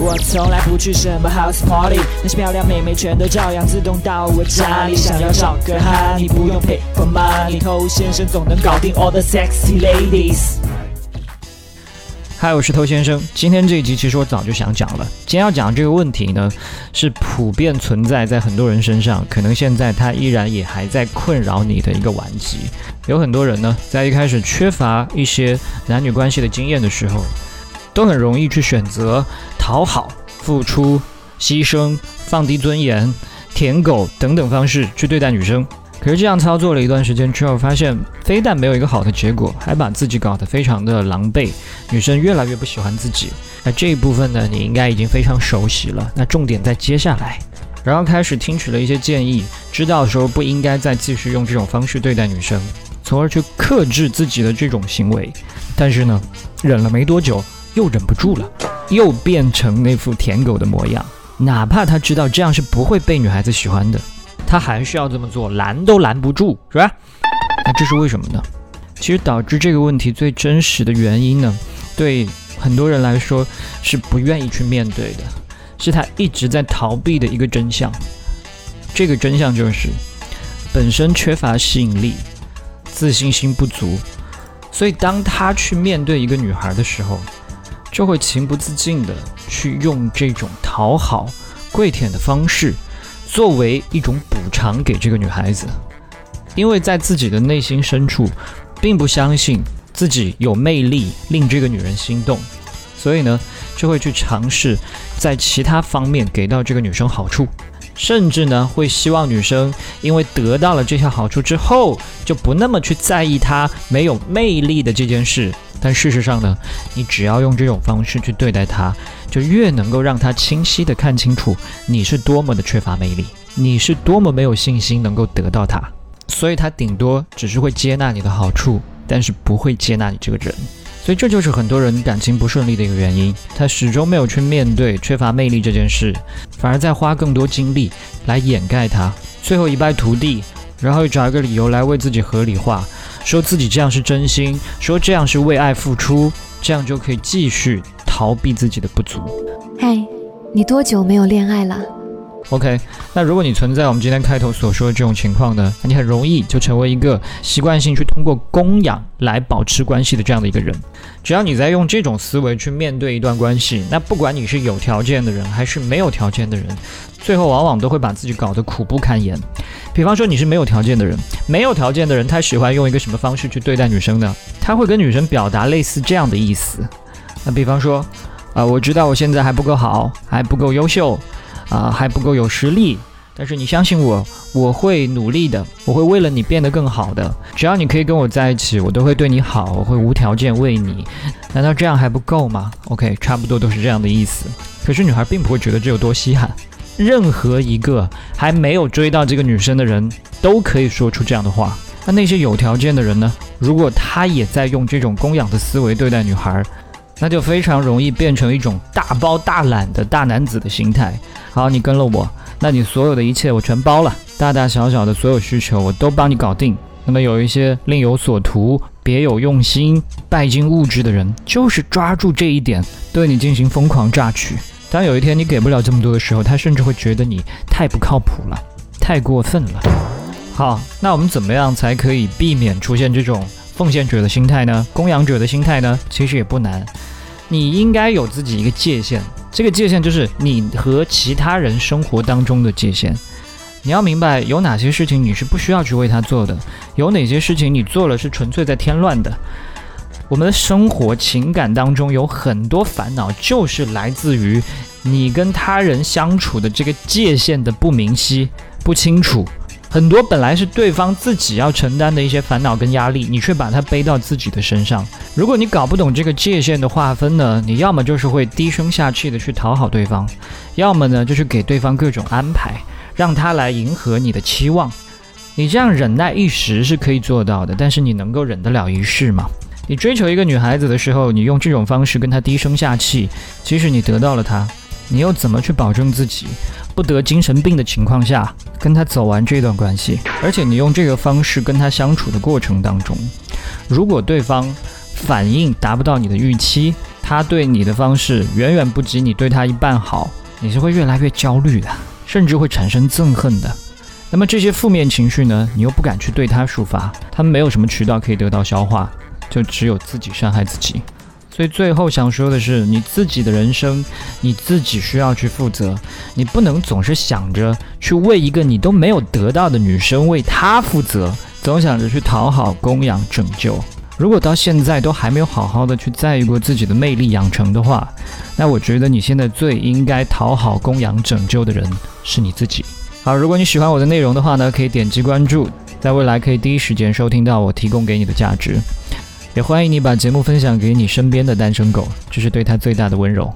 我从来不去什么 house party，那些漂亮妹妹全都照样自动到我家里。想要找个哈，你不用 pay for money，偷先生总能搞定 all the sexy ladies。嗨，我是偷先生。今天这一集其实我早就想讲了。今天要讲这个问题呢，是普遍存在在很多人身上，可能现在它依然也还在困扰你的一个顽疾。有很多人呢，在一开始缺乏一些男女关系的经验的时候，都很容易去选择讨好、付出、牺牲、放低尊严、舔狗等等方式去对待女生。可是这样操作了一段时间之后，发现非但没有一个好的结果，还把自己搞得非常的狼狈，女生越来越不喜欢自己。那这一部分呢，你应该已经非常熟悉了。那重点在接下来，然后开始听取了一些建议，知道说不应该再继续用这种方式对待女生，从而去克制自己的这种行为。但是呢，忍了没多久，又忍不住了，又变成那副舔狗的模样。哪怕他知道这样是不会被女孩子喜欢的。他还是要这么做，拦都拦不住，是吧？那这是为什么呢？其实导致这个问题最真实的原因呢，对很多人来说是不愿意去面对的，是他一直在逃避的一个真相。这个真相就是，本身缺乏吸引力，自信心不足，所以当他去面对一个女孩的时候，就会情不自禁的去用这种讨好、跪舔的方式。作为一种补偿给这个女孩子，因为在自己的内心深处，并不相信自己有魅力令这个女人心动，所以呢，就会去尝试在其他方面给到这个女生好处，甚至呢，会希望女生因为得到了这些好处之后，就不那么去在意她没有魅力的这件事。但事实上呢，你只要用这种方式去对待他，就越能够让他清晰的看清楚你是多么的缺乏魅力，你是多么没有信心能够得到他，所以他顶多只是会接纳你的好处，但是不会接纳你这个人。所以这就是很多人感情不顺利的一个原因，他始终没有去面对缺乏魅力这件事，反而在花更多精力来掩盖它，最后一败涂地，然后又找一个理由来为自己合理化。说自己这样是真心，说这样是为爱付出，这样就可以继续逃避自己的不足。嗨，你多久没有恋爱了？OK，那如果你存在我们今天开头所说的这种情况呢，那你很容易就成为一个习惯性去通过供养来保持关系的这样的一个人。只要你在用这种思维去面对一段关系，那不管你是有条件的人还是没有条件的人，最后往往都会把自己搞得苦不堪言。比方说你是没有条件的人，没有条件的人他喜欢用一个什么方式去对待女生呢？他会跟女生表达类似这样的意思。那比方说，啊，我知道我现在还不够好，还不够优秀。啊，还不够有实力，但是你相信我，我会努力的，我会为了你变得更好的。只要你可以跟我在一起，我都会对你好，我会无条件为你。难道这样还不够吗？OK，差不多都是这样的意思。可是女孩并不会觉得这有多稀罕。任何一个还没有追到这个女生的人都可以说出这样的话。那那些有条件的人呢？如果他也在用这种供养的思维对待女孩，那就非常容易变成一种大包大揽的大男子的心态。好，你跟了我，那你所有的一切我全包了，大大小小的所有需求我都帮你搞定。那么有一些另有所图、别有用心、拜金物质的人，就是抓住这一点对你进行疯狂榨取。当有一天你给不了这么多的时候，他甚至会觉得你太不靠谱了，太过分了。好，那我们怎么样才可以避免出现这种奉献者的心态呢？供养者的心态呢？其实也不难，你应该有自己一个界限。这个界限就是你和其他人生活当中的界限。你要明白有哪些事情你是不需要去为他做的，有哪些事情你做了是纯粹在添乱的。我们的生活情感当中有很多烦恼，就是来自于你跟他人相处的这个界限的不明晰、不清楚。很多本来是对方自己要承担的一些烦恼跟压力，你却把它背到自己的身上。如果你搞不懂这个界限的划分呢，你要么就是会低声下气的去讨好对方，要么呢就是给对方各种安排，让他来迎合你的期望。你这样忍耐一时是可以做到的，但是你能够忍得了一世吗？你追求一个女孩子的时候，你用这种方式跟她低声下气，即使你得到了她，你又怎么去保证自己？不得精神病的情况下，跟他走完这段关系，而且你用这个方式跟他相处的过程当中，如果对方反应达不到你的预期，他对你的方式远远不及你对他一半好，你是会越来越焦虑的，甚至会产生憎恨的。那么这些负面情绪呢，你又不敢去对他抒发，他们没有什么渠道可以得到消化，就只有自己伤害自己。所以最后想说的是，你自己的人生，你自己需要去负责，你不能总是想着去为一个你都没有得到的女生为她负责，总想着去讨好、供养、拯救。如果到现在都还没有好好的去在意过自己的魅力养成的话，那我觉得你现在最应该讨好、供养、拯救的人是你自己。好，如果你喜欢我的内容的话呢，可以点击关注，在未来可以第一时间收听到我提供给你的价值。也欢迎你把节目分享给你身边的单身狗，这是对他最大的温柔。